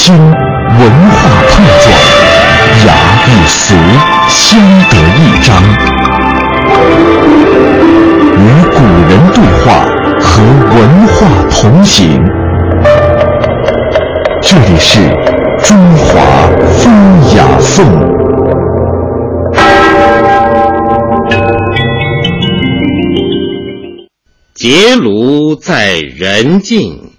今文化碰撞，雅与俗相得益彰，与古人对话，和文化同行。这里是中华风雅颂。结庐在人境，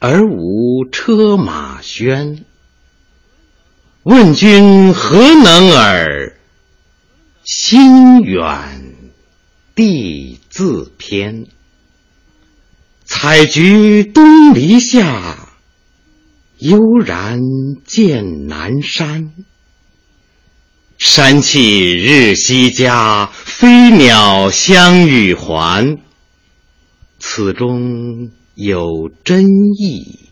而无车马喧。问君何能尔？心远地自偏。采菊东篱下，悠然见南山。山气日夕佳，飞鸟相与还。此中有真意，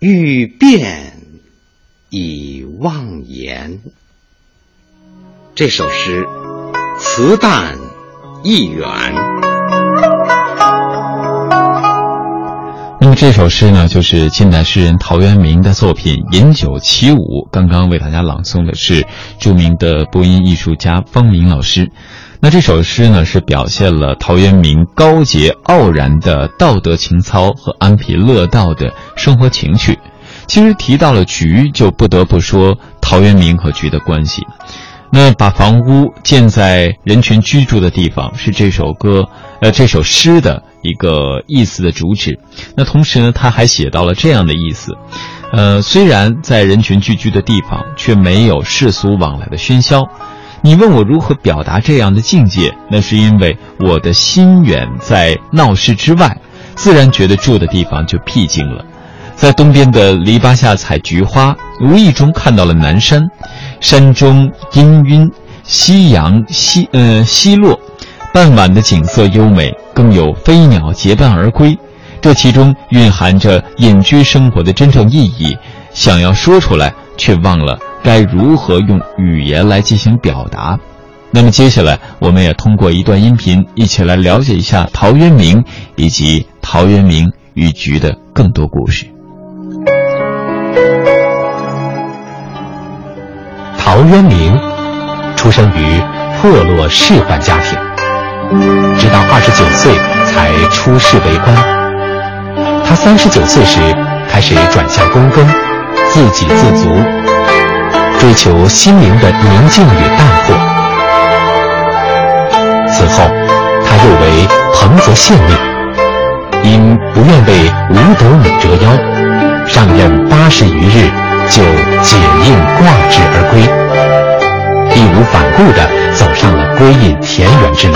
欲辨已忘言。这首诗词淡意远。那么这首诗呢，就是近代诗人陶渊明的作品《饮酒起舞》。刚刚为大家朗诵的是著名的播音艺术家方明老师。那这首诗呢，是表现了陶渊明高洁傲然的道德情操和安贫乐道的生活情趣。其实提到了菊，就不得不说陶渊明和菊的关系。那把房屋建在人群居住的地方，是这首歌，呃，这首诗的一个意思的主旨。那同时呢，他还写到了这样的意思，呃，虽然在人群聚居的地方，却没有世俗往来的喧嚣。你问我如何表达这样的境界？那是因为我的心远在闹市之外，自然觉得住的地方就僻静了。在东边的篱笆下采菊花，无意中看到了南山，山中氤氲，夕阳西呃西落，傍晚的景色优美，更有飞鸟结伴而归，这其中蕴含着隐居生活的真正意义，想要说出来，却忘了。该如何用语言来进行表达？那么接下来，我们也通过一段音频，一起来了解一下陶渊明以及陶渊明与菊的更多故事。陶渊明出生于破落士宦家庭，直到二十九岁才出仕为官。他三十九岁时开始转向躬耕，自给自足。追求心灵的宁静与淡泊。此后，他又为彭泽县令，因不愿为五斗米折腰，上任八十余日就解印挂职而归，义无反顾地走上了归隐田园之路。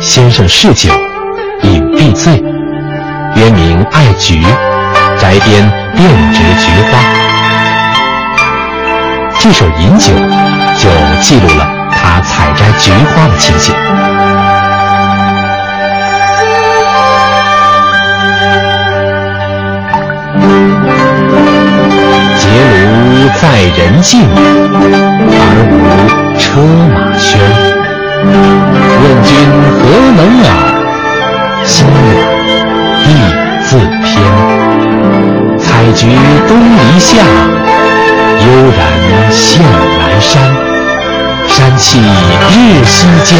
先生嗜酒，饮必醉，原名爱菊，宅边遍植菊花。这首《饮酒》就记录了他采摘菊花的情景。结庐在人境，而无车马喧。问君何能尔？山气日夕佳，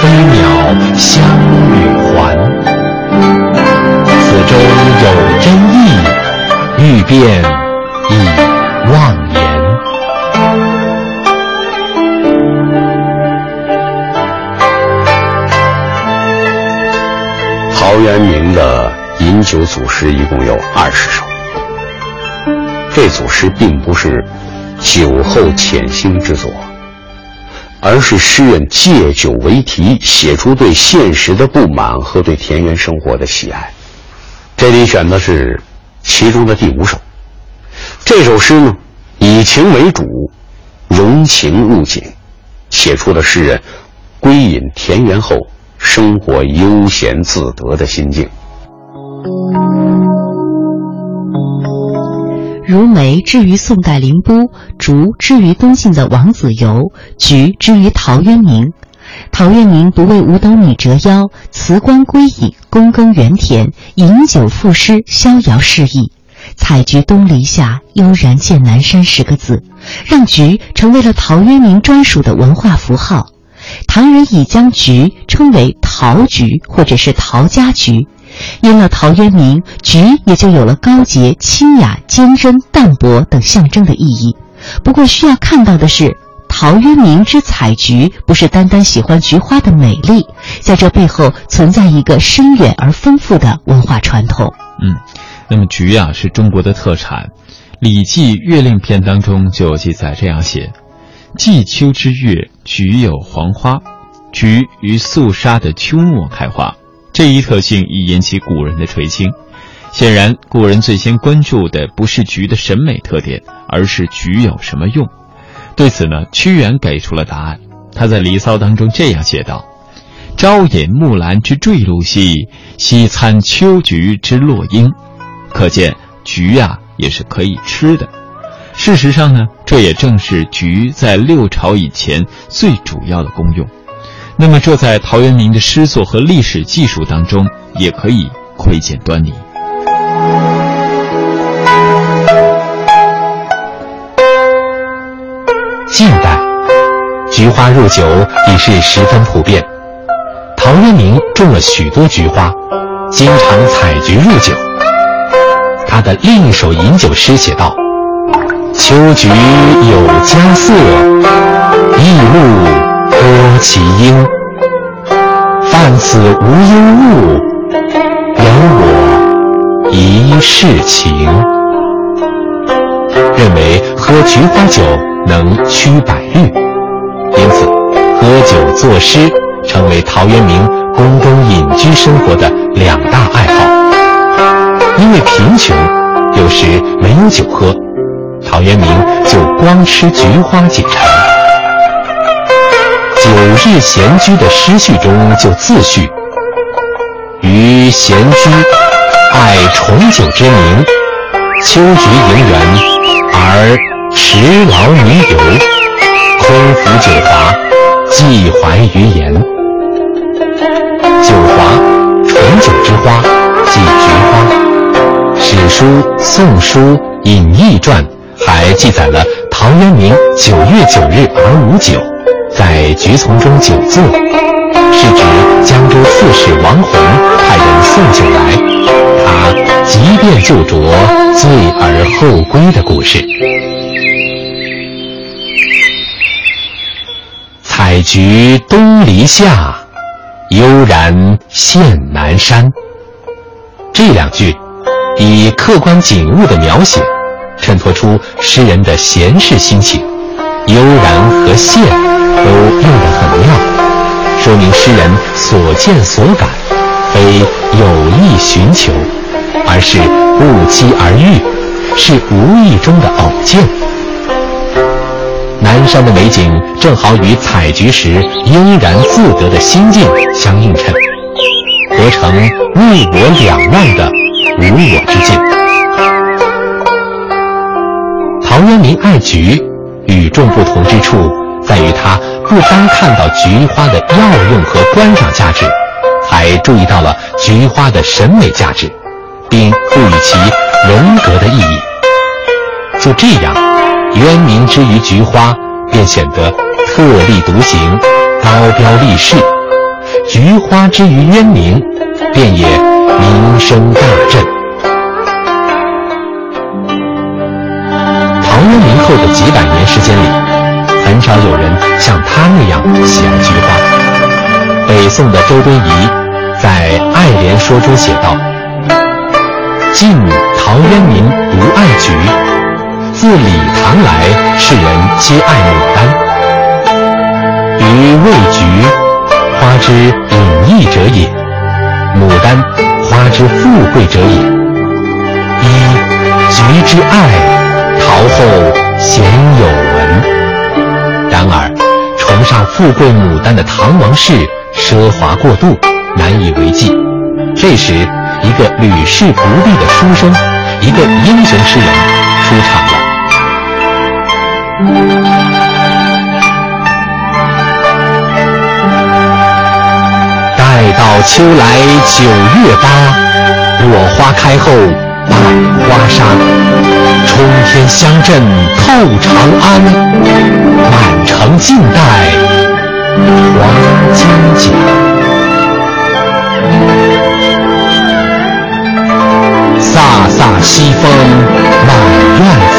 飞鸟相与还。此中有真意，欲辨已忘言。陶渊明的饮酒祖诗一共有二十首。这组诗并不是酒后潜心之作，而是诗人借酒为题，写出对现实的不满和对田园生活的喜爱。这里选的是其中的第五首。这首诗呢，以情为主，融情入景，写出了诗人归隐田园后生活悠闲自得的心境。如梅之于宋代林逋，竹之于东晋的王子猷，菊之于陶渊明。陶渊明不为五斗米折腰，辞官归隐，躬耕原田，饮酒赋诗，逍遥适意。采菊东篱下，悠然见南山十个字，让菊成为了陶渊明专属的文化符号。唐人已将菊称为陶菊或者是陶家菊，因了陶渊明，菊也就有了高洁、清雅、坚贞、淡泊等象征的意义。不过需要看到的是，陶渊明之采菊不是单单喜欢菊花的美丽，在这背后存在一个深远而丰富的文化传统。嗯。那么菊啊是中国的特产，《礼记·月令篇》当中就有记载这样写：“季秋之月，菊有黄花。菊于肃杀的秋末开花，这一特性已引起古人的垂青。显然，古人最先关注的不是菊的审美特点，而是菊有什么用。对此呢，屈原给出了答案。他在《离骚》当中这样写道：‘朝饮木兰之坠露兮，夕餐秋菊之落英。’”可见菊呀也是可以吃的。事实上呢，这也正是菊在六朝以前最主要的功用。那么，这在陶渊明的诗作和历史记述当中也可以窥见端倪。近代，菊花入酒已是十分普遍。陶渊明种了许多菊花，经常采菊入酒。他的另一首饮酒诗写道：“秋菊有佳色，异露多其英。泛此无忧物，有我一世情。”认为喝菊花酒能驱百虑，因此喝酒作诗成为陶渊明宫中隐居生活的两大爱好。因为贫穷，有时没有酒喝，陶渊明就光吃菊花解馋。《九日闲居》的诗序中就自序：“余闲居，爱重酒之名，秋菊盈园，而持劳于游，空服酒华，寄怀于言。酒华，醇酒之花，即菊花。”史书《宋书·隐逸传》还记载了陶渊明九月九日而无酒，在菊丛中久坐，是指江州刺史王弘派人送酒来，他即便就酌，醉而后归的故事。采菊东篱下，悠然见南山。这两句。以客观景物的描写，衬托出诗人的闲适心情，悠然和现都用得很妙，说明诗人所见所感，非有意寻求，而是不期而遇，是无意中的偶见。南山的美景正好与采菊时悠然自得的心境相映衬，合成物我两忘的。无我之境。陶渊明爱菊，与众不同之处在于他不单看到菊花的药用和观赏价值，还注意到了菊花的审美价值，并赋予其人格的意义。就这样，渊明之于菊花便显得特立独行、高标立世；菊花之于渊明，便也。名声大振。陶渊明后的几百年时间里，很少有人像他那样喜爱菊花。北宋的周敦颐在《爱莲说》中写道：“晋陶渊明独爱菊，自李唐来，世人皆爱牡丹。余谓菊，花之隐逸者也；牡丹。”花之富贵者也。一菊之爱，陶后鲜有。富贵牡丹的唐王室奢华过度，难以为继。这时，一个屡试不第的书生，一个英雄诗人出场了。待到秋来九月八，落花开后百花杀。冲天香阵透长安，满城尽带黄金甲。飒飒西风满院栽，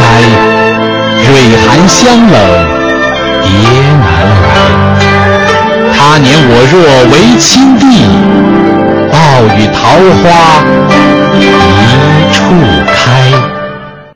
蕊寒香冷蝶难来。他年我若为亲弟，报与桃花一处开。